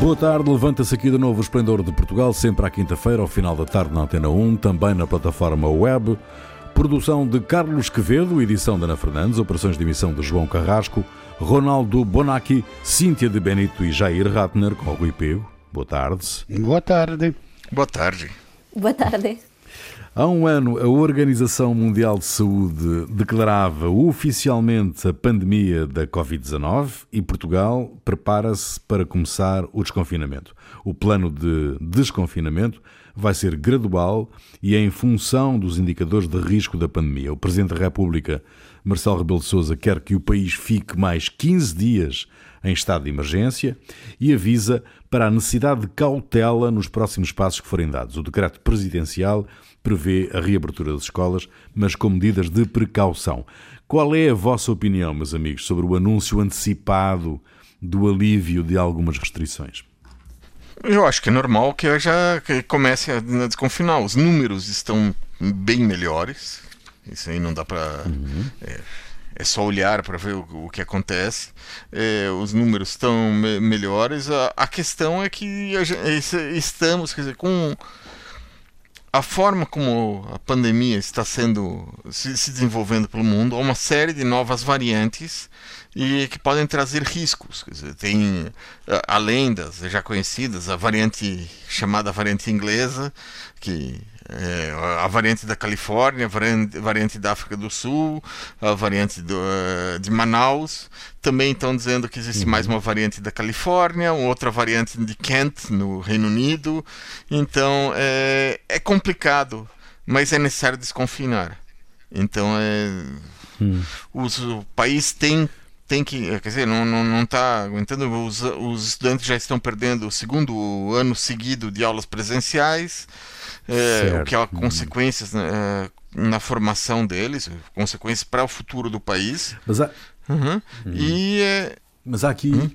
Boa tarde, levanta-se aqui de novo o Esplendor de Portugal, sempre à quinta-feira, ao final da tarde na Antena 1, também na plataforma web. Produção de Carlos Quevedo, edição de Ana Fernandes, operações de emissão de João Carrasco, Ronaldo Bonacci, Cíntia de Benito e Jair Ratner, com o Rui Pego. Boa tarde. Boa tarde. Boa tarde. Boa tarde. Há um ano, a Organização Mundial de Saúde declarava oficialmente a pandemia da Covid-19 e Portugal prepara-se para começar o desconfinamento. O plano de desconfinamento vai ser gradual e é em função dos indicadores de risco da pandemia. O Presidente da República, Marcelo Rebelo de Sousa, quer que o país fique mais 15 dias em estado de emergência e avisa para a necessidade de cautela nos próximos passos que forem dados. O decreto presidencial prevê a reabertura das escolas, mas com medidas de precaução. Qual é a vossa opinião, meus amigos, sobre o anúncio antecipado do alívio de algumas restrições? Eu acho que é normal que já comece a desconfinar. Os números estão bem melhores. Isso aí não dá para. Uhum. É, é, só olhar para ver o, o, que acontece. É, os números estão me melhores. A, a, questão é que estamos, quer dizer, com a forma como a pandemia está sendo se, se, desenvolvendo pelo mundo, há uma série de novas variantes e que podem trazer riscos. Dizer, tem além das já conhecidas a variante chamada variante inglesa, que é, a variante da Califórnia, a variante, variante, da África do Sul, a variante do, uh, de Manaus. Também estão dizendo que existe uhum. mais uma variante da Califórnia, outra variante de Kent, no Reino Unido. Então é, é complicado, mas é necessário desconfinar. Então é, uhum. os, o país tem tem que, quer dizer, não está não, não tá aguentando. Os, os estudantes já estão perdendo o segundo ano seguido de aulas presenciais é, o que há consequências né, na formação deles, consequências para o futuro do país. Mas há... Uhum. Uhum. E, é... Mas há aqui. Hum?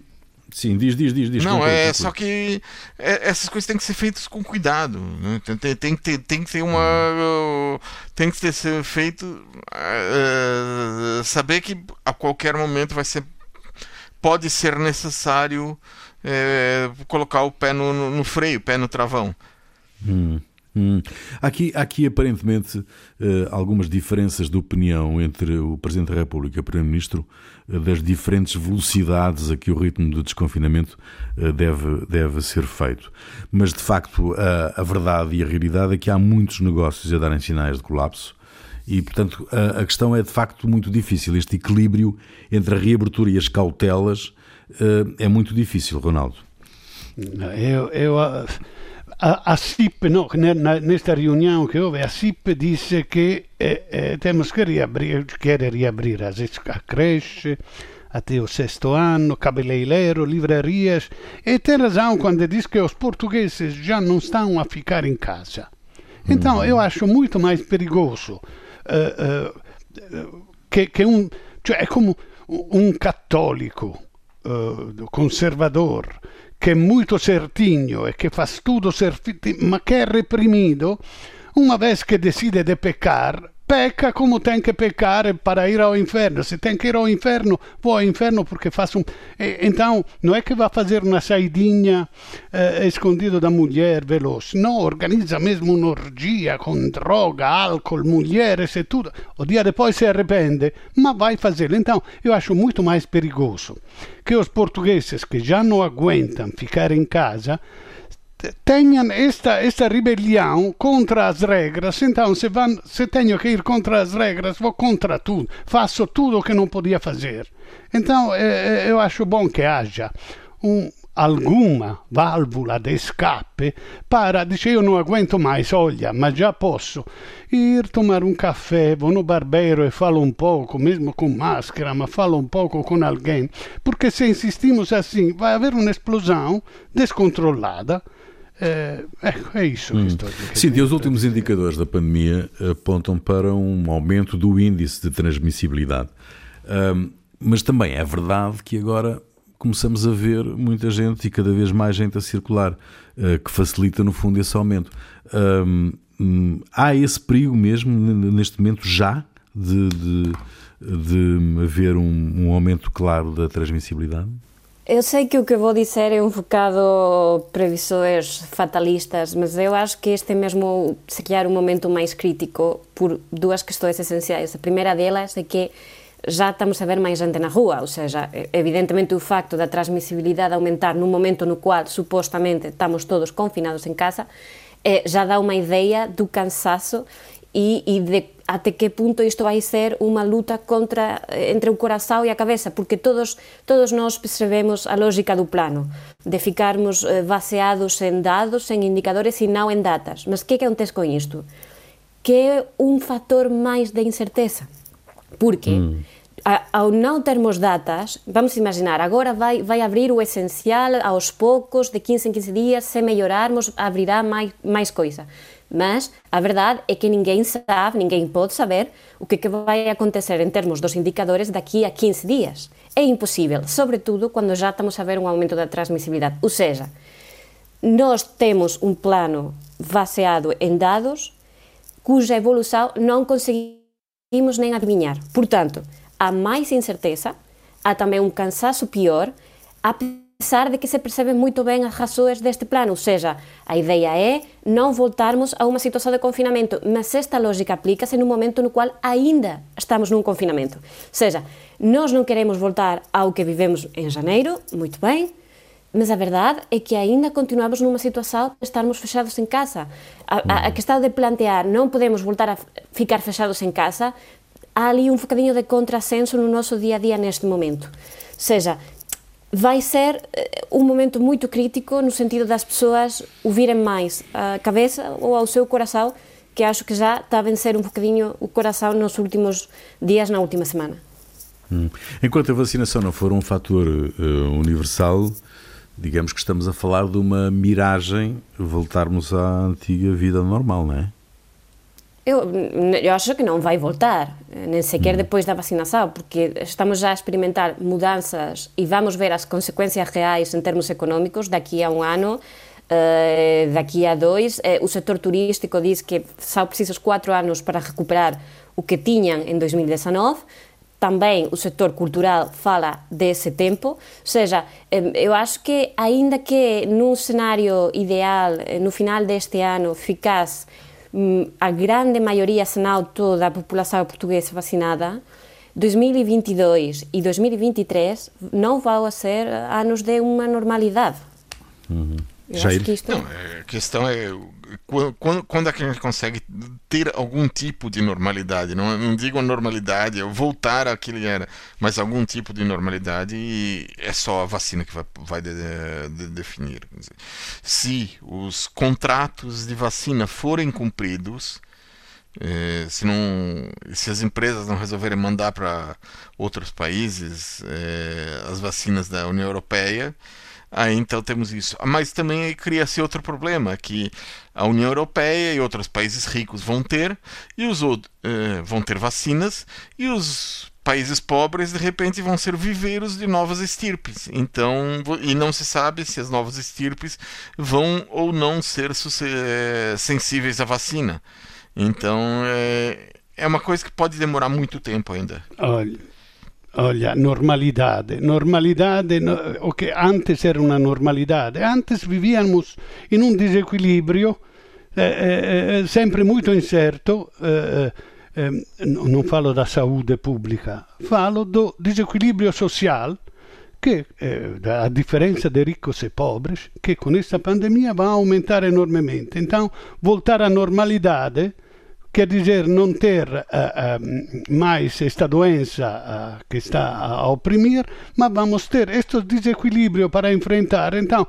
Sim, diz, diz, diz. diz não, é só que é, essas coisas têm que ser feitas com cuidado. Né? Tem, tem, tem, que ter, tem que ter uma. Uhum. Tem que ter ser feito. Uh, saber que a qualquer momento vai ser. Pode ser necessário uh, colocar o pé no, no, no freio, o pé no travão. Hum. Hum. Aqui, aqui aparentemente uh, algumas diferenças de opinião entre o Presidente da República e o Primeiro-Ministro uh, das diferentes velocidades a que o ritmo de desconfinamento uh, deve, deve ser feito. Mas de facto a, a verdade e a realidade é que há muitos negócios a darem sinais de colapso. E, portanto, a, a questão é de facto muito difícil. Este equilíbrio entre a reabertura e as cautelas é muito difícil, Ronaldo. Eu, eu a, a SIP, no, nesta reunião que houve, a SIP disse que eh, eh, temos que reabrir, quer reabrir as, a creche até o sexto ano, cabeleireiro, livrarias, e tem razão quando diz que os portugueses já não estão a ficar em casa. Então, uhum. eu acho muito mais perigoso uh, uh, que, que, um... Cioè, é como um católico uh, conservador che è molto certinho e che fa studo certinho, ma che è reprimido, uma vez que decide de pecar, peca como tem que pecar para ir ao inferno. Se tem que ir ao inferno, vou ao inferno porque faço um. E, então, não é que vai fazer uma saidinha eh, escondido da mulher veloz. Não, organiza mesmo uma orgia com droga, álcool, mulheres e tudo. O dia depois se arrepende, mas vai fazer. Então, eu acho muito mais perigoso que os portugueses que já não aguentam ficar em casa tenham esta, esta rebelião contra as regras, então se, van, se tenho que ir contra as regras, vou contra tudo, faço tudo o que não podia fazer. Então eh, eu acho bom que haja um, alguma válvula de escape para, dice eu não aguento mais, olha, mas já posso ir tomar um café, vou no barbeiro e falo um pouco, mesmo com máscara, mas falo um pouco com alguém, porque se insistimos assim, vai haver uma explosão descontrolada é, é isso hum. que estou a Sim, os últimos indicadores da pandemia apontam para um aumento do índice de transmissibilidade. Um, mas também é verdade que agora começamos a ver muita gente e cada vez mais gente a circular, uh, que facilita no fundo esse aumento. Um, há esse perigo mesmo neste momento já de, de, de haver um aumento claro da transmissibilidade? Eu sei que o que vou dizer é um bocado previsões fatalistas, mas eu acho que este é mesmo, se calhar, um momento mais crítico por duas questões essenciais. A primeira delas é que já estamos a ver máis gente na rua, ou seja, evidentemente o facto da transmisibilidade aumentar no momento no qual supostamente estamos todos confinados en casa, eh, já dá unha ideia do cansazo e, de até que punto isto vai ser unha luta contra entre o corazón e a cabeza, porque todos todos nós percebemos a lógica do plano, de ficarmos eh, baseados en dados, en indicadores e non en datas. Mas que que acontece con isto? Que é un factor máis de incerteza. Porque mm ao não termos datas, vamos imaginar, agora vai, vai abrir o essencial aos poucos, de 15 em 15 dias, se melhorarmos, abrirá mais, mais coisa. Mas a verdade é que ninguém sabe, ninguém pode saber o que, que vai acontecer em termos dos indicadores daqui a 15 dias. É impossível, sobretudo quando já estamos a ver um aumento da transmissibilidade. Ou seja, nós temos um plano baseado em dados cuja evolução não conseguimos nem adivinhar. Portanto, há mais incerteza, há também um cansaço pior, apesar de que se percebem muito bem as razões deste plano, ou seja, a ideia é não voltarmos a uma situação de confinamento, mas esta lógica aplica-se no momento no qual ainda estamos num confinamento. Ou seja, nós não queremos voltar ao que vivemos em janeiro, muito bem, mas a verdade é que ainda continuamos numa situação de estarmos fechados em casa. A, a, a questão de plantear não podemos voltar a ficar fechados em casa há ali um bocadinho de contrassenso no nosso dia a dia neste momento. Ou seja, vai ser eh, um momento muito crítico no sentido das pessoas ouvirem mais a cabeça ou ao seu coração, que acho que já está a vencer um bocadinho o coração nos últimos dias, na última semana. Hum. Enquanto a vacinação não for um fator uh, universal, digamos que estamos a falar de uma miragem voltarmos à antiga vida normal, não é? Eu, eu acho que não vai voltar, nem sequer depois da vacinação, porque estamos já a experimentar mudanças e vamos ver as consequências reais em termos económicos daqui a um ano, uh, daqui a dois. Uh, o setor turístico diz que são precisos quatro anos para recuperar o que tinham em 2019 também o setor cultural fala desse tempo, ou seja, eu acho que ainda que num cenário ideal, no final deste ano, ficasse a grande maioria, se não toda a população portuguesa vacinada, 2022 e 2023 não vão ser anos de uma normalidade. Uhum. Eu acho que isto... Não, é, a questão é quando, quando é a gente consegue ter algum tipo de normalidade? Não, não digo normalidade, é voltar àquilo que era, mas algum tipo de normalidade e é só a vacina que vai, vai de, de, definir. Se os contratos de vacina forem cumpridos, eh, se, não, se as empresas não resolverem mandar para outros países eh, as vacinas da União Europeia, Aí então temos isso. Mas também cria-se outro problema, que a União Europeia e outros países ricos vão ter, e os outros uh, vão ter vacinas, e os países pobres de repente vão ser viveiros de novas estirpes. Então, e não se sabe se as novas estirpes vão ou não ser eh, sensíveis à vacina. Então, é, é uma coisa que pode demorar muito tempo ainda. Olha, Olha, normalidade. Normalidade, o que antes era uma normalidade. Antes vivíamos em um desequilíbrio eh, eh, eh sempre muito incerto. Eh, eh, non falo da saúde pubblica, falo do disequilibrio social che, eh, a differenza dei ricchi e pobres, che con questa pandemia va a aumentare enormemente. Então, voltar à normalidade quer dizer não ter uh, uh, mais esta doença uh, que está a oprimir, mas vamos ter este desequilíbrio para enfrentar. Então,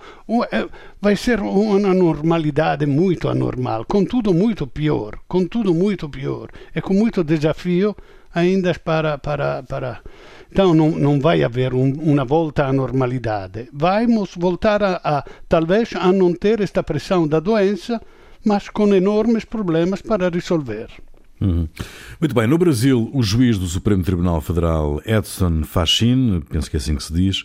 vai ser uma normalidade muito anormal, contudo muito pior, contudo muito pior, e com muito desafio ainda para, para, para... Então não, não vai haver um, uma volta à normalidade. Vamos voltar a, a, talvez a não ter esta pressão da doença, mas com enormes problemas para resolver. Uhum. Muito bem, no Brasil, o juiz do Supremo Tribunal Federal, Edson Fachin, penso que é assim que se diz,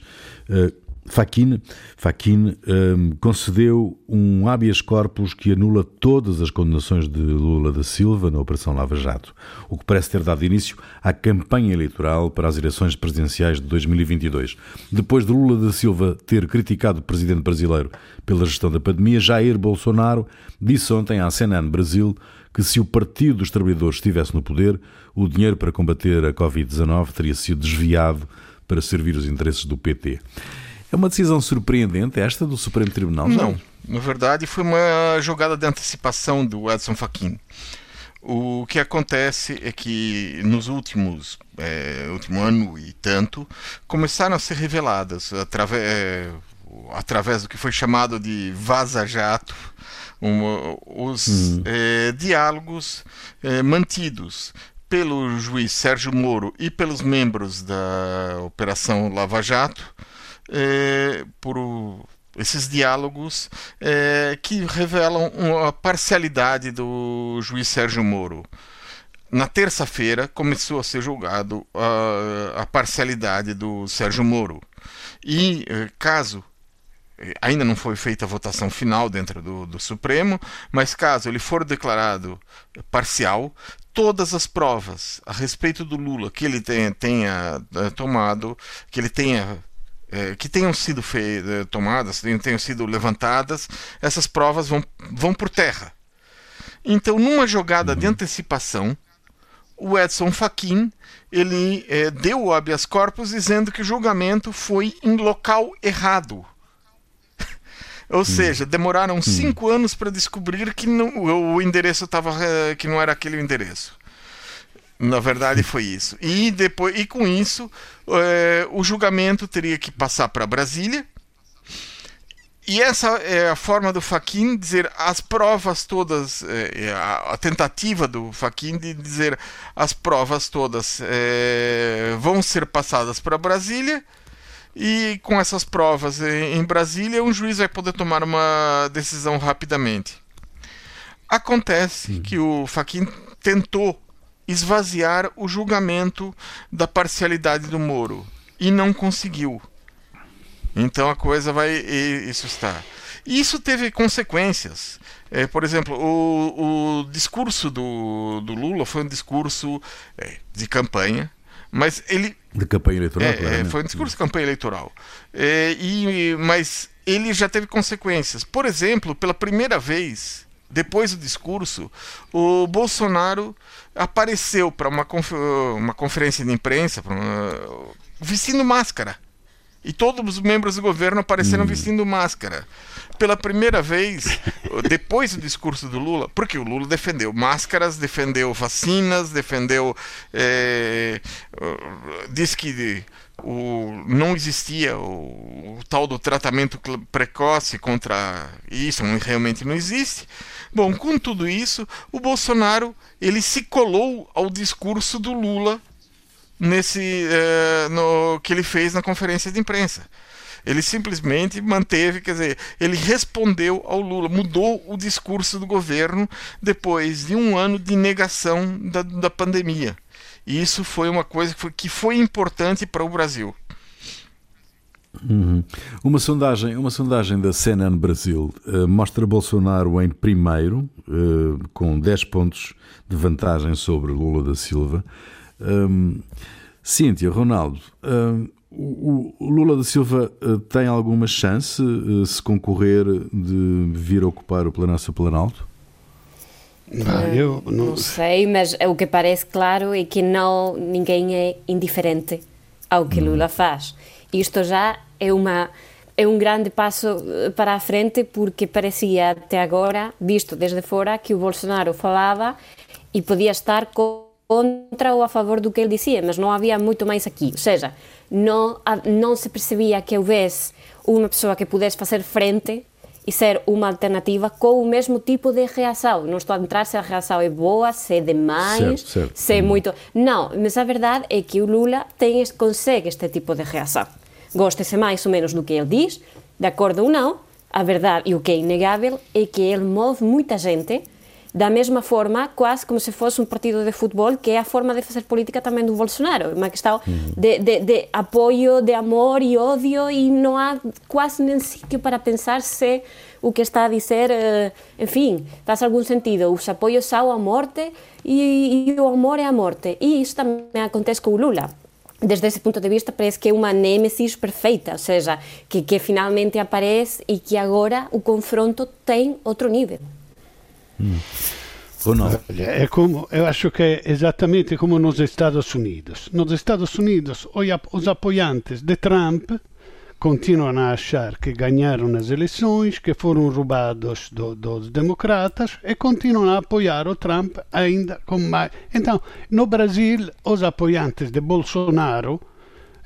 uh, Faquin, Faquin um, concedeu um habeas corpus que anula todas as condenações de Lula da Silva na Operação Lava Jato, o que parece ter dado início à campanha eleitoral para as eleições presidenciais de 2022. Depois de Lula da Silva ter criticado o presidente brasileiro pela gestão da pandemia, Jair Bolsonaro disse ontem à CNN Brasil que se o Partido dos Trabalhadores estivesse no poder, o dinheiro para combater a Covid-19 teria sido desviado para servir os interesses do PT. É uma decisão surpreendente esta do Supremo Tribunal? Não, na verdade foi uma jogada de antecipação do Edson Fachin. O que acontece é que nos últimos é, último ano e tanto começaram a ser reveladas através, é, através do que foi chamado de vaza-jato um, os hum. é, diálogos mantidos pelo juiz Sérgio Moro e pelos membros da Operação Lava Jato é, por esses diálogos é, que revelam a parcialidade do juiz Sérgio Moro. Na terça-feira começou a ser julgado a, a parcialidade do Sérgio Moro. E é, caso ainda não foi feita a votação final dentro do, do, Supremo, mas caso ele for declarado parcial, todas as provas a respeito do Lula que ele tenha, tenha tomado, que ele tenha é, que tenham sido eh, tomadas, tenham sido levantadas, essas provas vão, vão por terra. Então, numa jogada uhum. de antecipação, o Edson Fachin ele é, deu o habeas corpus dizendo que o julgamento foi em local errado. Ou hum. seja, demoraram hum. cinco anos para descobrir que não, o endereço estava que não era aquele endereço. Na verdade foi isso. E depois e com isso é, o julgamento teria que passar para Brasília. E essa é a forma do Faquin dizer as provas todas, é, a, a, tentativa do Faquin de dizer as provas todas é, vão ser passadas para Brasília e com essas provas em Brasília, um juiz vai poder tomar uma decisão rapidamente. Acontece Sim. que o Faquin tentou esvaziar o julgamento da parcialidade do Moro e não conseguiu. Então a coisa vai. Isso está. Isso teve consequências. É, por exemplo, o, o discurso do, do Lula foi um discurso é, de campanha, mas ele. De campanha eleitoral? É, é foi um discurso de campanha eleitoral. É, e, mas ele já teve consequências. Por exemplo, pela primeira vez, depois do discurso, o Bolsonaro apareceu para uma, confer uma conferência de imprensa uma... vestindo máscara. E todos os membros do governo apareceram hum. vestindo máscara. Pela primeira vez, depois do discurso do Lula, porque o Lula defendeu máscaras, defendeu vacinas, defendeu. É, disse que o, não existia o, o, tal do tratamento precoce contra isso, realmente não existe. Bom, com tudo isso, o Bolsonaro ele se colou ao discurso do Lula nesse é, no que ele fez na conferência de imprensa. Ele simplesmente manteve, quer dizer, ele respondeu ao Lula, mudou o discurso do governo depois de um ano de negação da, da pandemia. E isso foi uma coisa que foi, que foi importante para o Brasil. Uhum. Uma sondagem, uma sondagem da CNN Brasil uh, mostra Bolsonaro em primeiro, uh, com 10 pontos de vantagem sobre Lula da Silva. Um, Cíntia, Ronaldo, um, o, o, Lula da Silva uh, tem alguma chance, se concorrer, de vir ocupar o Palácio Planalto? Ah, eu não... não sei, mas o que parece claro é que não ninguém é indiferente ao que Lula hum. faz. Isto já é uma é um grande passo eh, para a frente porque parecia até agora, visto desde fora, que o Bolsonaro falava e podia estar contra ou a favor do que ele dizia, mas não havia muito mais aqui. Ou seja, não, não se percebia que houvesse uma pessoa que pudesse fazer frente e ser uma alternativa com o mesmo tipo de reação. Não estou a entrar se a reação é boa, se é demais, certo, certo. se é muito. Não, mas a verdade é que o Lula tem, consegue este tipo de reação Góstese máis ou menos do que el diz, de acordo ou non, a verdade e o que é inegável é que el move moita xente da mesma forma, quase como se fosse un partido de futebol, que é a forma de facer política tamén do Bolsonaro, unha questão mm. de, de, de apoio, de amor e ódio, e non há quase nem sítio para pensar se o que está a dizer, enfim, eh, faz algum sentido. Os apoios são a morte e, e o amor é a morte. E isso também acontece com o Lula. Desde esse ponto de vista, parece que é uma nêmesis perfeita, ou seja, que, que finalmente aparece e que agora o confronto tem outro nível. Hum. Ronaldo. É como, eu acho que é exatamente como nos Estados Unidos. Nos Estados Unidos, os apoiantes de Trump continuam a achar que ganharam as eleições, que foram roubados do, dos democratas e continuam a apoiar o Trump ainda com mais. Então, no Brasil, os apoiantes de Bolsonaro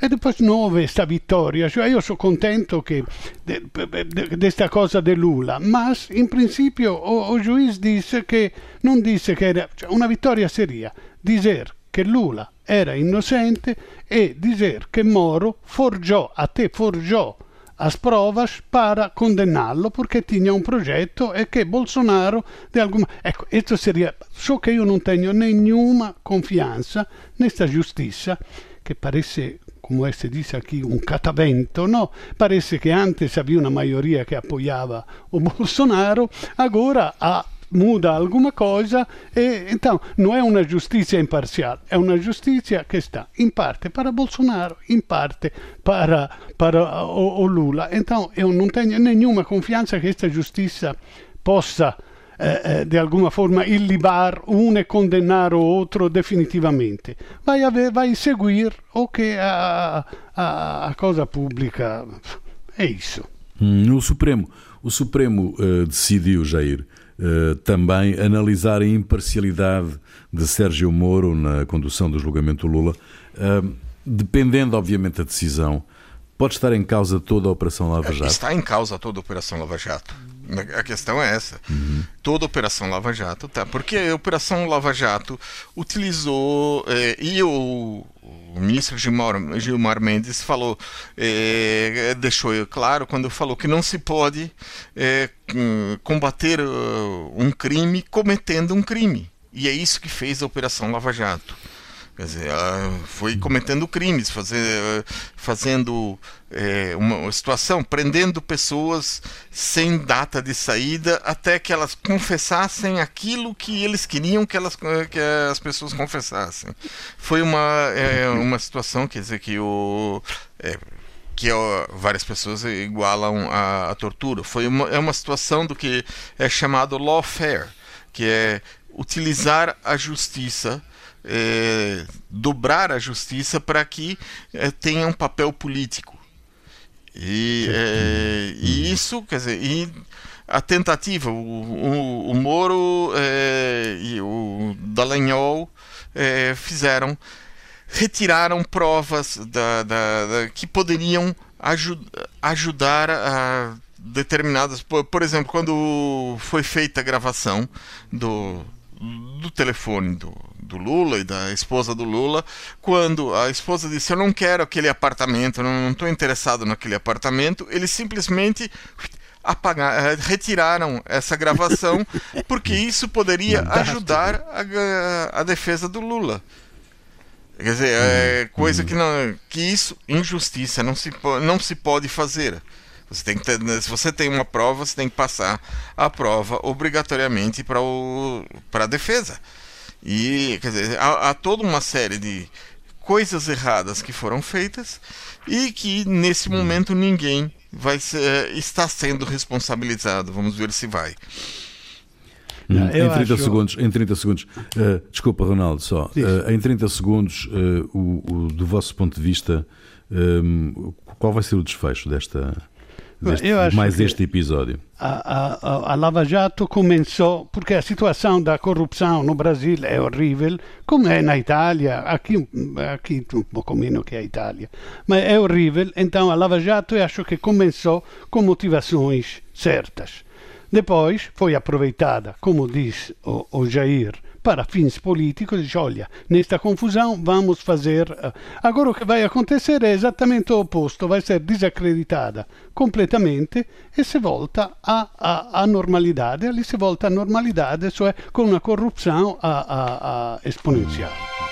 e depois não houve esta vitória. Io sono contento de, de, desta cosa de Lula, mas in principio o, o juiz disse che non disse che era cioè una vittoria seria, dizer che Lula era innocente e dizer che Moro forgiò, a te forgiò as provas para condenná-lo porque tinha um projeto e que Bolsonaro de alguma ecco questo seria so che io non tenho nenhuma confianza nesta justiça que parece como se dice aqui, um catavento, no? Parece que antes havia uma maioria que apoiava o Bolsonaro, agora há muda alguma coisa e então não é uma justiça imparcial, é uma justiça que está em parte para Bolsonaro, em parte para, para o, o Lula. Então eu não tenho nenhuma confiança que esta justiça possa eh, eh, de alguma forma illibar um e condenar o outro definitivamente. Vai, vai seguir o que a, a, a cosa pública é isso. Hum, o Supremo, o Supremo uh, decidiu, Jair, uh, também analisar a imparcialidade de Sérgio Moro na condução do julgamento Lula. Uh, dependendo, obviamente, da decisão, pode estar em causa toda a Operação Lava Jato? Está em causa toda a Operação Lava Jato. A questão é essa. Uhum. Toda a Operação Lava Jato, tá? Porque a Operação Lava Jato utilizou. Eh, e o, o ministro Gilmar, Gilmar Mendes falou, eh, deixou claro quando falou que não se pode eh, combater um crime cometendo um crime. E é isso que fez a Operação Lava Jato. Quer dizer, foi cometendo crimes, fazer, fazendo é, uma situação, prendendo pessoas sem data de saída até que elas confessassem aquilo que eles queriam que, elas, que as pessoas confessassem. Foi uma, é, uma situação, quer dizer, que o. É, que ó, várias pessoas igualam a, a tortura. Foi uma, é uma situação do que é chamado lawfare, que é utilizar a justiça é, dobrar a justiça para que é, tenha um papel político. E, é, e isso, quer dizer, e a tentativa, o, o, o Moro é, e o Dallagnol é, fizeram, retiraram provas da, da, da que poderiam ajud, ajudar a determinadas. Por, por exemplo, quando foi feita a gravação do, do telefone do, do Lula e da esposa do Lula, quando a esposa disse: Eu não quero aquele apartamento, não estou interessado naquele apartamento, eles simplesmente apagar, eh, retiraram essa gravação, porque isso poderia ajudar a, a defesa do Lula. Quer dizer, é coisa uhum. que não. que isso, injustiça, não se, não se pode fazer. Você tem que ter, se você tem uma prova, você tem que passar a prova obrigatoriamente para a defesa. E quer dizer, há, há toda uma série de coisas erradas que foram feitas e que nesse hum. momento ninguém vai ser, está sendo responsabilizado. Vamos ver se vai. Hum, em, 30 acho... segundos, em 30 segundos, uh, desculpa, Ronaldo, só. Uh, em 30 segundos, uh, o, o, do vosso ponto de vista, um, qual vai ser o desfecho desta, deste, mais este episódio? A, a, a, Lava Jato começou, porque a situação da corrupção no Brasil é horrível, como é na Itália, aqui, aqui um pouco menos que a Itália, mas é horrível, então a Lava Jato eu acho que começou com motivações certas. Depois foi aproveitada, como diz o, o Jair, para fins políticos, diz, olha, nesta confusão vamos fazer... Uh, agora o que vai acontecer é exatamente o oposto, vai ser desacreditada completamente e se volta à, à, à normalidade, ali se volta à normalidade, cioè com uma corrupção a, a, a exponencial.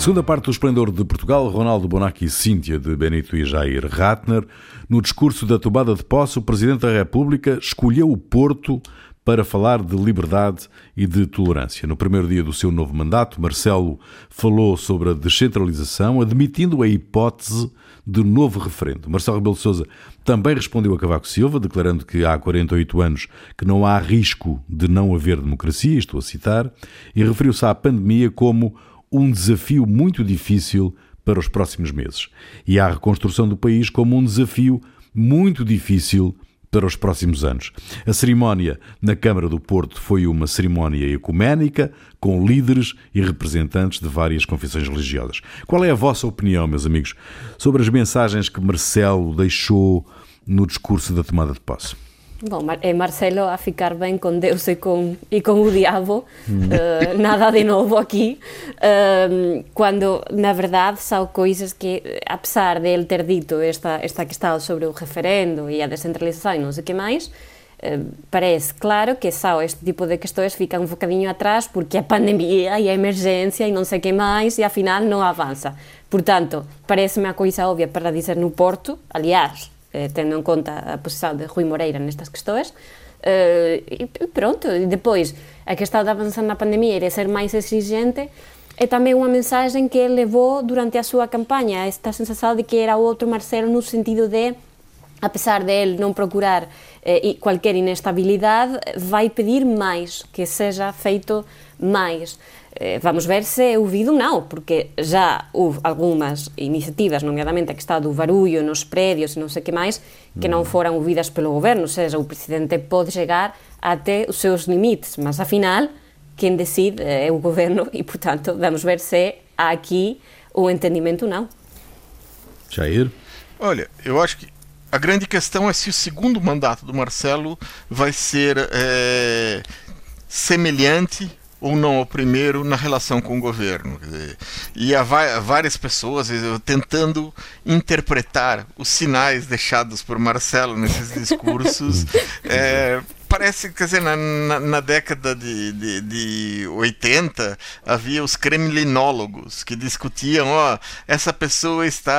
Segunda parte do Esplendor de Portugal, Ronaldo Bonacci e Cíntia de Benito e Jair Ratner. No discurso da tomada de posse, o Presidente da República escolheu o Porto para falar de liberdade e de tolerância. No primeiro dia do seu novo mandato, Marcelo falou sobre a descentralização, admitindo a hipótese de novo referendo. Marcelo Rebelo de Sousa também respondeu a Cavaco Silva, declarando que há 48 anos que não há risco de não haver democracia, estou a citar, e referiu-se à pandemia como um desafio muito difícil para os próximos meses e à reconstrução do país como um desafio muito difícil para os próximos anos. A cerimónia na Câmara do Porto foi uma cerimónia ecuménica com líderes e representantes de várias confissões religiosas. Qual é a vossa opinião, meus amigos, sobre as mensagens que Marcelo deixou no discurso da tomada de posse? Bom, é Marcelo a ficar bem com Deus e com, e com o diabo, uh, nada de novo aqui, uh, quando na verdade são coisas que, apesar de ele ter dito esta, esta questão sobre o referendo e a descentralização e não sei o que mais, uh, parece claro que só este tipo de questões ficam um bocadinho atrás porque a pandemia e a emergência e não sei o que mais e afinal não avança. Portanto, parece-me a coisa óbvia para dizer no Porto, aliás, eh, tendo em conta a posição de Rui Moreira nestas questões. E pronto, e depois a questão de avançar na pandemia e de ser mais exigente é também uma mensagem que ele levou durante a sua campanha, esta sensação de que era outro Marcelo no sentido de apesar de ele não procurar eh, inestabilidade, vai pedir mais, que seja feito mais. Eh, vamos ver se é ouvido ou não, porque já houve algumas iniciativas, nomeadamente a questão do barulho nos prédios e não sei o que mais, que não foram ouvidas pelo governo, ou seja, o presidente pode chegar até os seus limites, mas afinal, quem decide é o governo e, portanto, vamos ver se há aqui o entendimento ou não. Jair? Olha, eu acho que a grande questão é se o segundo mandato do Marcelo vai ser é, semelhante ou não ao primeiro na relação com o governo. E há várias pessoas tentando interpretar os sinais deixados por Marcelo nesses discursos é, parece, quer dizer, na, na, na década de, de, de 80 havia os kremlinólogos que discutiam, ó, essa pessoa está,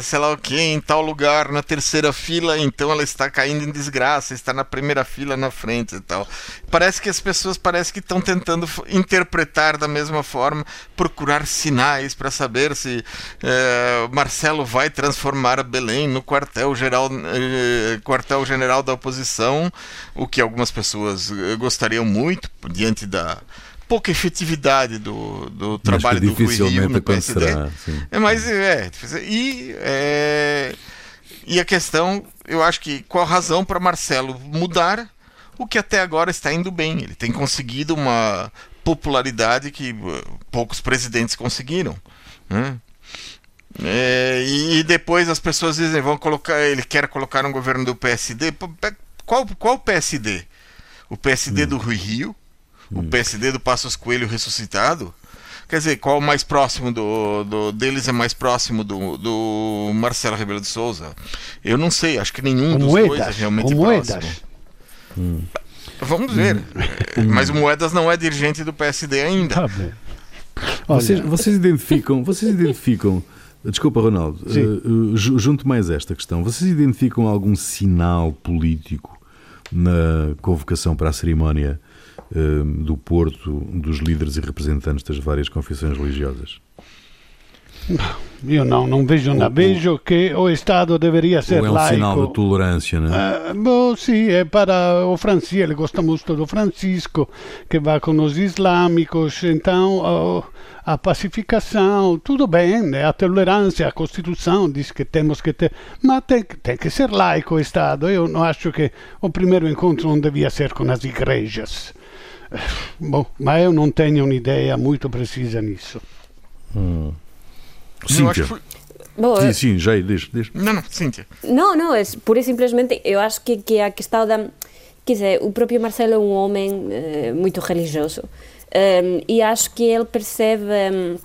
sei lá o que, em tal lugar, na terceira fila, então ela está caindo em desgraça, está na primeira fila na frente e tal. Parece que as pessoas parece que estão tentando interpretar da mesma forma, procurar sinais para saber se é, Marcelo vai transformar Belém no quartel-geral eh, quartel-general da oposição o que algumas pessoas eh, gostariam muito, diante da pouca efetividade do, do trabalho do Rui Rio no PSD. É, mas é, e, é, e a questão, eu acho que qual a razão para Marcelo mudar o que até agora está indo bem. Ele tem conseguido uma popularidade que eh, poucos presidentes conseguiram. Né? É, e depois as pessoas dizem, vão colocar, ele quer colocar um governo do PSD. Qual, qual PSD? O PSD hum. do Rui Rio? Hum. O PSD do Passos Coelho ressuscitado? Quer dizer, qual mais próximo do, do deles é mais próximo do, do Marcelo Rebelo de Souza? Eu não sei, acho que nenhum o dos Moedas, dois é realmente próximo. Hum. Vamos ver. Hum. É, mas o Moedas não é dirigente do PSD ainda. Tá bem. Vocês, vocês identificam, vocês identificam Desculpa, Ronaldo, uh, junto mais esta questão. Vocês identificam algum sinal político na convocação para a cerimónia uh, do Porto dos líderes e representantes das várias confissões religiosas? Io no, non vejo nada. Vejo che o Estado deveria ser ou é um laico. sinal de tolerância, não é? Uh, bom, sim, é para o Francisco, ele gosta muito do Francisco, que vai com os islâmicos, então a pacificação, tudo bem, né? a tolerância, a Constituição diz que temos que ter, mas tem, tem que ser laico o Estado. Eu não acho que o primeiro encontro não devia ser com as igrejas. Bom, mas eu não tenho uma ideia muito precisa nisso. Hum. Cíntia. Foi... Bom, sim, sim, já diz, diz. Não, não, Cíntia. Não, não, é pura e simplesmente, eu acho que, que a questão da quer dizer, o próprio Marcelo é um homem uh, muito religioso um, e acho que ele percebe um,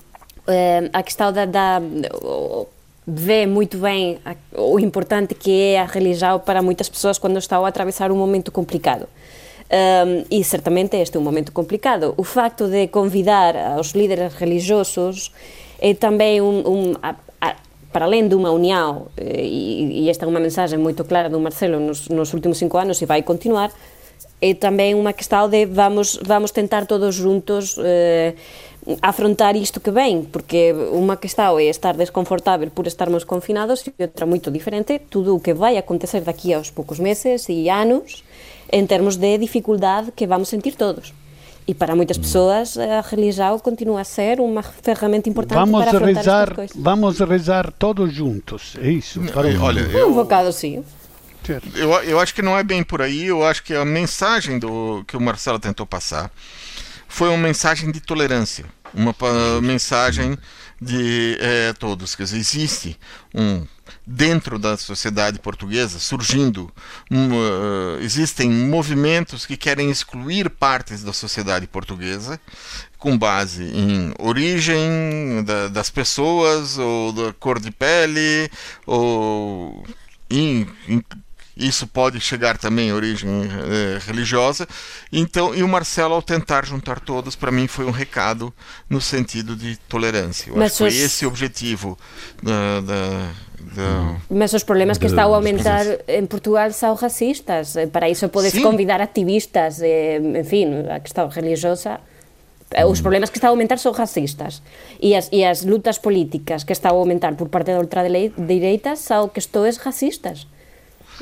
a questão da, da vê muito bem a, o importante que é a religião para muitas pessoas quando estão a atravessar um momento complicado. Um, e certamente este é um momento complicado. O facto de convidar os líderes religiosos é tamén un, un a, a, para alén dunha uniao, eh, e, e esta é unha mensaxe moito clara do Marcelo nos, nos últimos cinco anos e vai continuar, é tamén unha que de vamos, vamos tentar todos juntos eh, afrontar isto que ven, porque unha que é estar desconfortável por estarmos confinados e outra moito diferente, tudo o que vai acontecer daqui aos poucos meses e anos en termos de dificuldade que vamos sentir todos. E para muitas pessoas a religião continua a ser uma ferramenta importante vamos para afrontar rezar, estas coisas. Vamos rezar todos juntos, é isso? Para Olha, eu, um bocado sim. Eu, eu acho que não é bem por aí, eu acho que a mensagem do que o Marcelo tentou passar foi uma mensagem de tolerância, uma mensagem de é, todos. Dizer, existe um dentro da sociedade portuguesa surgindo um, uh, existem movimentos que querem excluir partes da sociedade portuguesa com base em origem da, das pessoas ou da cor de pele ou em, em isso pode chegar também à origem é, religiosa. Então, e o Marcelo, ao tentar juntar todos, para mim foi um recado no sentido de tolerância. Eu Mas acho que foi esse o objetivo da, da mas os problemas que está a aumentar em Portugal são racistas. Para isso podes Sim. convidar activistas, enfim, a questão religiosa. Os problemas que estão a aumentar são racistas. E as, e as lutas políticas que estão a aumentar por parte da ultradireita são questões racistas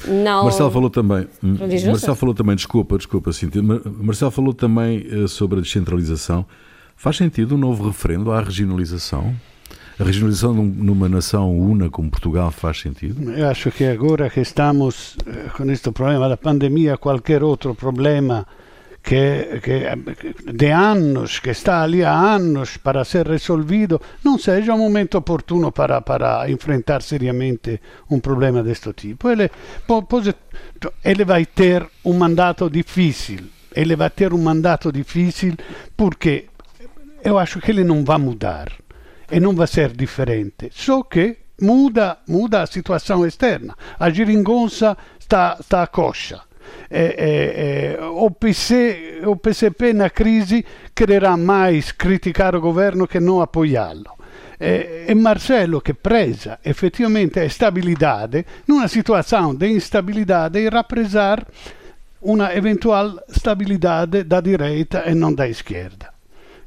não Marcelo falou também, religiosa? Marcelo falou também, desculpa, desculpa, Cintia, Marcelo falou também uh, sobre a descentralização. Faz sentido um novo referendo à regionalização? A regionalização numa nação una como Portugal faz sentido? Eu acho que agora que estamos eh, com este problema da pandemia, qualquer outro problema que, que, de anos, que está ali há anos para ser resolvido, não seja um momento oportuno para, para enfrentar seriamente um problema deste tipo. Ele, pode, ele vai ter um mandato difícil, ele vai ter um mandato difícil porque eu acho que ele não vai mudar e não vai ser diferente, só que muda, muda a situação externa. A geringonça está, está a coxa é, é, é, o, PC, o PCP na crise quererá mais criticar o governo que não apoiá-lo. É, é Marcelo que presa efetivamente a estabilidade numa situação de instabilidade e represar uma eventual stabilidade da direita e não da esquerda.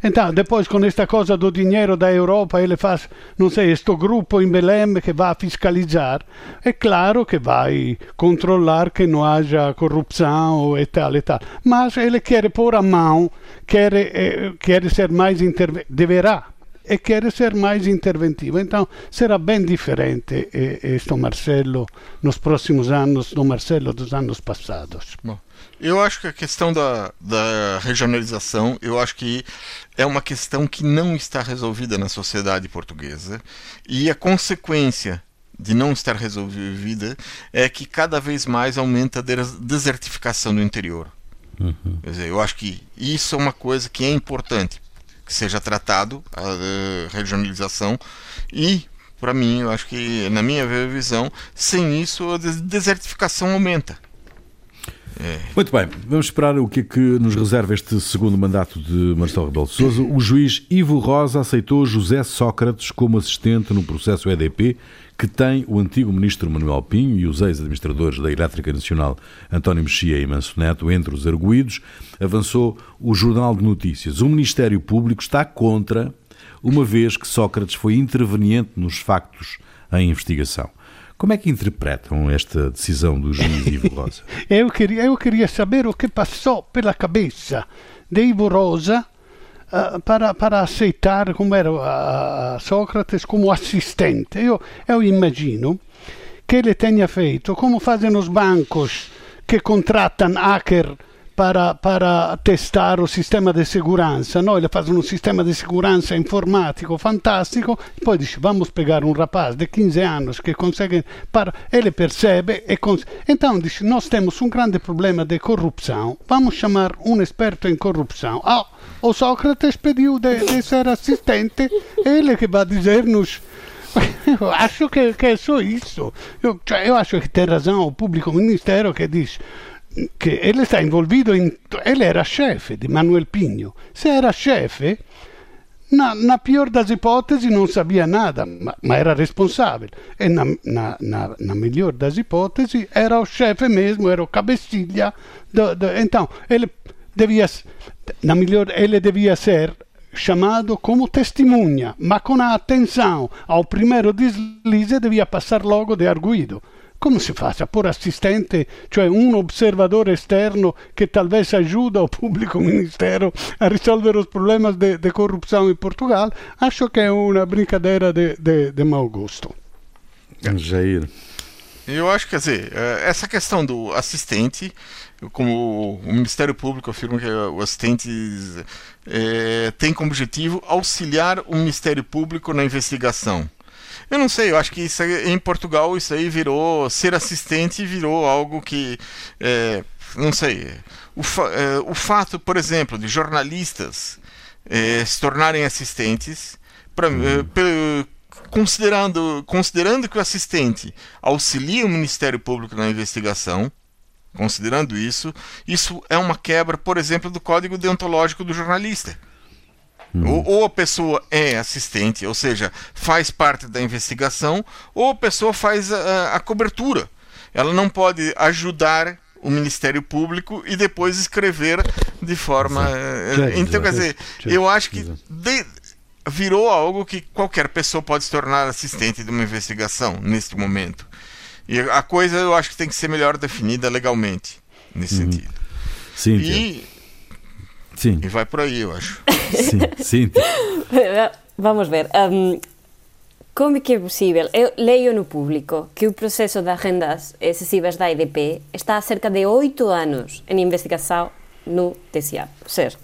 Então, depois com esta coisa do dinheiro da Europa, ele faz, não sei, este grupo em Belém que vai fiscalizar. É claro que vai controlar que não haja corrupção e tal e tal. Mas ele quer pôr a mão, quer, eh, quer ser mais interventivo, deverá e quer ser mais interventivo. Então será bem diferente eh, este Marcelo nos próximos anos do Marcelo dos anos passados. Bom. Eu acho que a questão da, da regionalização, eu acho que é uma questão que não está resolvida na sociedade portuguesa e a consequência de não estar resolvida é que cada vez mais aumenta a desertificação do interior. Uhum. Quer dizer, eu acho que isso é uma coisa que é importante que seja tratado a regionalização e para mim, eu acho que na minha visão, sem isso a desertificação aumenta. É. Muito bem, vamos esperar o que é que nos reserva este segundo mandato de Marcelo Rebelo de Sousa. O juiz Ivo Rosa aceitou José Sócrates como assistente no processo EDP, que tem o antigo ministro Manuel Pinho e os ex-administradores da Elétrica Nacional António Mexia e Manso Neto entre os arguídos, avançou o Jornal de Notícias. O Ministério Público está contra, uma vez que Sócrates foi interveniente nos factos em investigação. Como é que interpretam esta decisão do juiz Ivo Rosa? eu, queria, eu queria saber o que passou pela cabeça de Ivo Rosa uh, para, para aceitar como era a Sócrates como assistente. Eu, eu imagino que ele tenha feito como fazem os bancos que contratam hacker para, para testar o sistema de segurança. No? Ele faz um sistema de segurança informático fantástico, poi dice vamos pegar um rapaz de 15 anos que consegue, para, ele percebe e cons... então dice nós temos um grande problema de corrupção, vamos chamar um experto em corrupção. Ah, o Sócrates pediu de, ser assistente, ele que vai dizer-nos eu acho que, é só isso. Eu, eu acho que tem razão o público ministero que diz que ele está envolvido em. Ele era chefe de Manuel Pinho. Se era chefe, na, na pior das hipóteses não sabia nada, ma, ma era responsável. E na, na, na, na, melhor das hipóteses era o chefe mesmo, era o cabecilha. Do, do, então, ele devia, na melhor, ele devia ser chamado como testemunha, ma com a atenção ao primeiro deslize devia passar logo de arguido. Como si fa a porre assistente, cioè un osservatore esterno che talvez ajuda o pubblico ministero a risolvere os problemas de, de corrupção em Portugal? Acho que é uma brincadeira de, de, de mau gosto. Jair. Eu acho que, quer dizer, é, essa questão do assistente, como o Ministério Público afirma que o assistente é, tem como objetivo auxiliar o Ministério Público na investigação. Eu não sei, eu acho que isso aí, em Portugal isso aí virou ser assistente virou algo que é, não sei. O, fa, é, o fato, por exemplo, de jornalistas é, se tornarem assistentes, pra, uhum. considerando, considerando que o assistente auxilia o Ministério Público na investigação, considerando isso, isso é uma quebra, por exemplo, do código deontológico do jornalista. Hum. Ou, a pessoa é assistente, ou seja, faz parte da investigação, ou a pessoa faz a, a cobertura. Ela não pode ajudar o Ministério Público e depois escrever de forma. Uh, então, quer dizer, eu acho que de, virou algo que qualquer pessoa pode se tornar assistente de uma investigação neste momento. E a coisa eu acho que tem que ser melhor definida legalmente, nesse uhum. sentido. Sim, e Sim. E vai por aí, eu acho. Sim, sim. Vamos ver. Um, como é que é possível? Eu leio no público que o processo das rendas excessivas da EDP está há cerca de oito anos em investigação no TCA. Ou seja,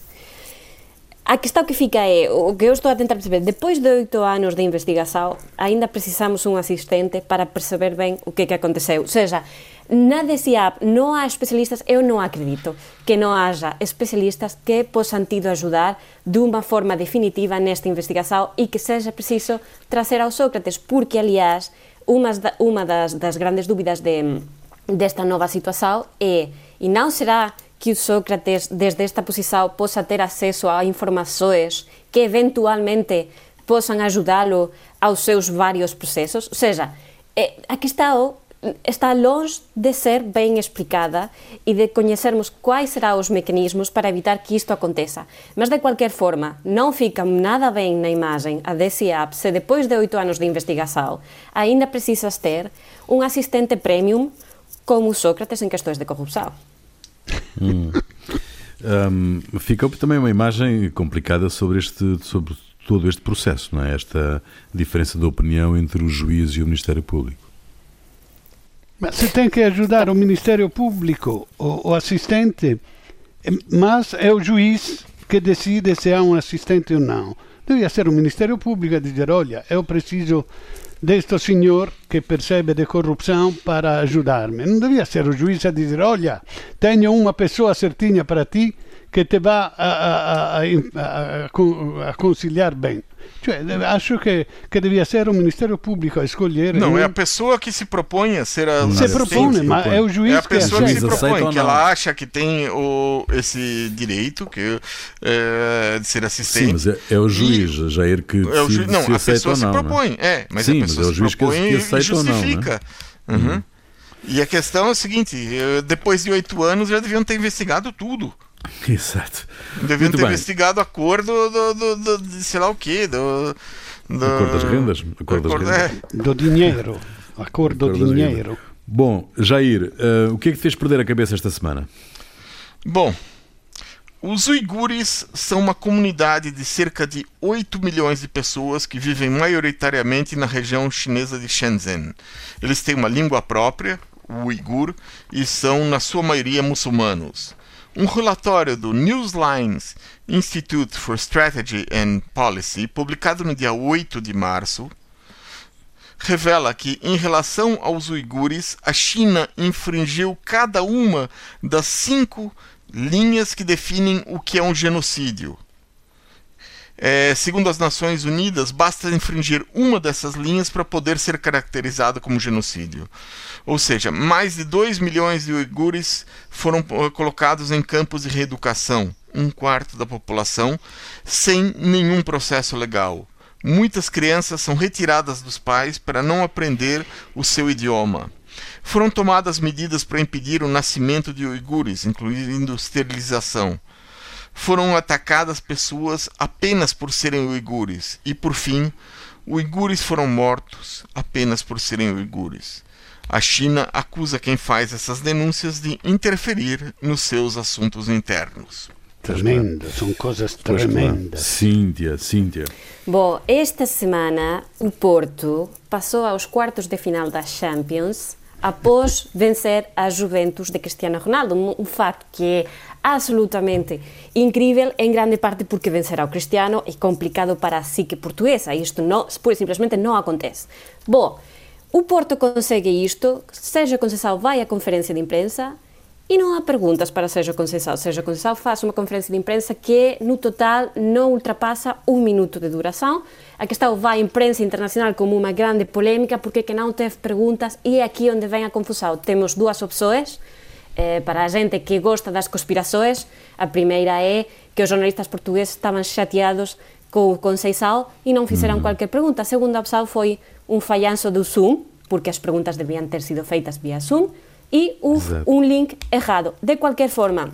a questão que fica é, o que eu estou a tentar perceber, depois de oito anos de investigação, ainda precisamos um assistente para perceber bem o que é que aconteceu. Ou seja, Na DCAP non há especialistas, eu non acredito que non haja especialistas que posan tido ajudar dunha forma definitiva nesta investigación e que seja preciso trazer ao Sócrates, porque, aliás, unha, unha das, das grandes dúbidas de, desta nova situación é e non será que o Sócrates, desde esta posición, posa ter acceso a informações que eventualmente posan ajudá-lo aos seus vários procesos? Ou seja, é, aquí está o está longe de ser bem explicada e de conhecermos quais serão os mecanismos para evitar que isto aconteça. Mas, de qualquer forma, não fica nada bem na imagem a DCAP se depois de oito anos de investigação ainda precisas ter um assistente premium como Sócrates em questões de corrupção. Hum. Um, fica também uma imagem complicada sobre este sobre todo este processo, não é? Esta diferença de opinião entre o juiz e o Ministério Público. Ma se tem que ajudar o Ministério Público, o, o assistente, mas é o juiz que decide se há um assistente ou não. Devia ser o Ministério Público a dizer: olha, eu preciso deste senhor que percebe de corrupção para ajudar-me. Não devia ser o juiz a dizer: olha, tenho uma pessoa certinha para ti que te vai a, a, a, a conciliar bem. Cioè, acho que, que devia ser o Ministério Público a escolher. Não, um... é a pessoa que se propõe a ser a. Se propõe, mas é o juiz é a pessoa que, que se propõe, que ela acha que tem o, esse direito que, é, de ser assistente. Sim, mas é, é o juiz, e, Jair, que é o ju... não, se a pessoa se né? propõe, né? é, mas Sim, a pessoa mas é o juiz se propõe que, que e justifica. Não, né? uhum. Uhum. E a questão é o seguinte: eh, depois de oito anos já deviam ter investigado tudo. Exato. Deviam Muito ter bem. investigado a cor do, do, do, do, de sei lá o quê. Do, do... A cor das rendas. A cor das cor, rendas. É. Do dinheiro. A cor do a cor dinheiro. Bom, Jair, uh, o que é que te fez perder a cabeça esta semana? Bom, os uigures são uma comunidade de cerca de 8 milhões de pessoas que vivem maioritariamente na região chinesa de Shenzhen. Eles têm uma língua própria, o uigur, e são, na sua maioria, muçulmanos. Um relatório do Newslines Institute for Strategy and Policy, publicado no dia 8 de março, revela que, em relação aos uigures, a China infringiu cada uma das cinco linhas que definem o que é um genocídio. É, segundo as Nações Unidas, basta infringir uma dessas linhas para poder ser caracterizado como genocídio. Ou seja, mais de 2 milhões de uigures foram eh, colocados em campos de reeducação, um quarto da população, sem nenhum processo legal. Muitas crianças são retiradas dos pais para não aprender o seu idioma. Foram tomadas medidas para impedir o nascimento de uigures, incluindo esterilização foram atacadas pessoas apenas por serem uigures. E por fim, uigures foram mortos apenas por serem uigures. A China acusa quem faz essas denúncias de interferir nos seus assuntos internos. Tremendo, são coisas tremendas. Cíntia, Cíntia. Bom, esta semana o Porto passou aos quartos de final da Champions após vencer a Juventus de Cristiano Ronaldo, um facto que é absolutamente incrível, em grande parte porque vencer ao Cristiano é complicado para a psique portuguesa. Isto não, pura simplesmente não acontece. Bom, o Porto consegue isto, Sérgio Conceição vai à conferência de imprensa e não há perguntas para Sérgio Conceição. Sérgio Conceição faz uma conferência de imprensa que, no total, não ultrapassa um minuto de duração. A questão vai à imprensa internacional como uma grande polêmica porque que não teve perguntas e é aqui onde vem a confusão. Temos duas opções eh, para a gente que gosta das conspirações, a primeira é que os jornalistas portugueses estaban chateados co Conceição e non fixeran mm. qualquer pregunta. A segunda opción foi un fallanzo do Zoom, porque as preguntas debían ter sido feitas vía Zoom, e un, un link errado. De qualquer forma,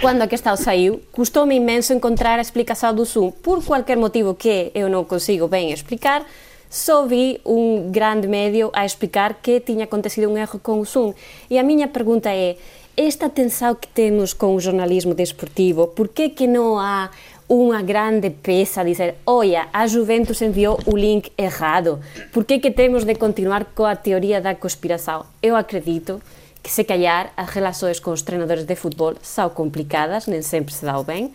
cando a questão saiu, custou-me imenso encontrar a explicação do Zoom, por qualquer motivo que eu non consigo ben explicar, só vi um grande médio a explicar que tinha acontecido um erro com o Zoom. E a minha pergunta é, esta tensão que temos com o jornalismo desportivo, por que que não há uma grande peça a dizer, olha, a Juventus enviou o link errado, por que que temos de continuar com a teoria da conspiração? Eu acredito que se calhar as relações com os treinadores de futebol são complicadas, nem sempre se dá bem,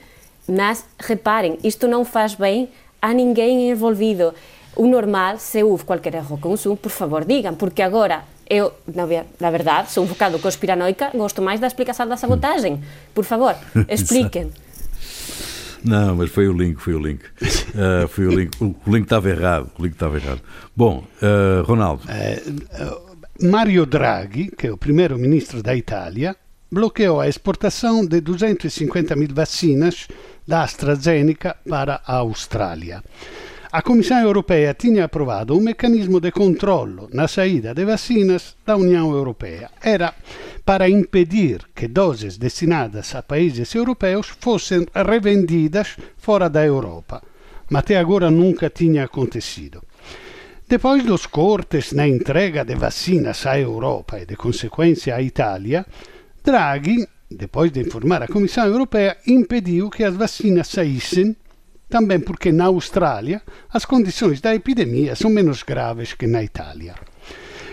mas reparem, isto não faz bem a ninguém envolvido o normal, se houve qualquer erro com o Zoom, por favor, digam, porque agora eu, na, na verdade, sou um bocado conspiranoica, gosto mais da explicação da sabotagem. Por favor, expliquem. Não, mas foi o link, foi o link. Uh, foi o link. O, link estava errado. O link estava errado. Bom, uh, Ronaldo. Uh, Mario Draghi, que é o primeiro-ministro da Itália, bloqueou a exportação de 250 mil vacinas da AstraZeneca para a Austrália. A Comissão Europeia tinha aprovado um mecanismo de controlo na saída de vacinas da União Europeia. Era para impedir que doses destinadas a países europeus fossem revendidas fora da Europa. Mas até agora nunca tinha acontecido. Depois dos cortes na entrega de vacinas à Europa e, de consequência, à Itália, Draghi, depois de informar a Comissão Europeia, impediu que as vacinas saíssem também porque na Austrália as condições da epidemia são menos graves que na Itália.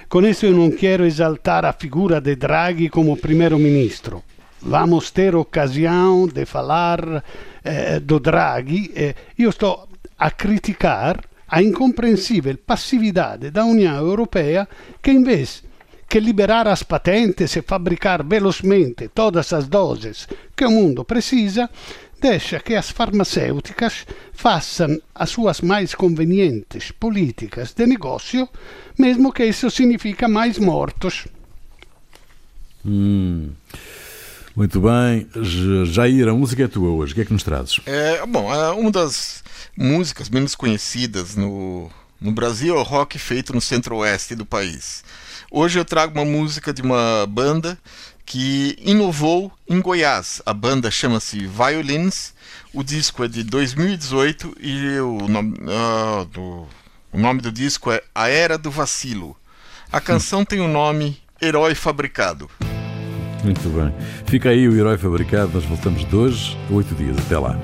Com isso, eu não quero exaltar a figura de Draghi como primeiro-ministro. Vamos ter ocasião de falar eh, do Draghi. Eh, eu estou a criticar a incompreensível passividade da União Europeia que, em vez que liberar as patentes e fabricar velocemente todas as doses que o mundo precisa, deixa que as farmacêuticas façam as suas mais convenientes políticas de negócio, mesmo que isso significa mais mortos. Hum. Muito bem. Jair, a música é tua hoje. O que é que nos trazes? É, bom, é uma das músicas menos conhecidas no, no Brasil é o rock feito no centro-oeste do país. Hoje eu trago uma música de uma banda que inovou em Goiás. A banda chama-se Violins. O disco é de 2018 e o nome, uh, do, o nome do disco é A Era do Vacilo. A canção tem o nome Herói Fabricado. Muito bem. Fica aí o Herói Fabricado. Nós voltamos de hoje oito dias. Até lá.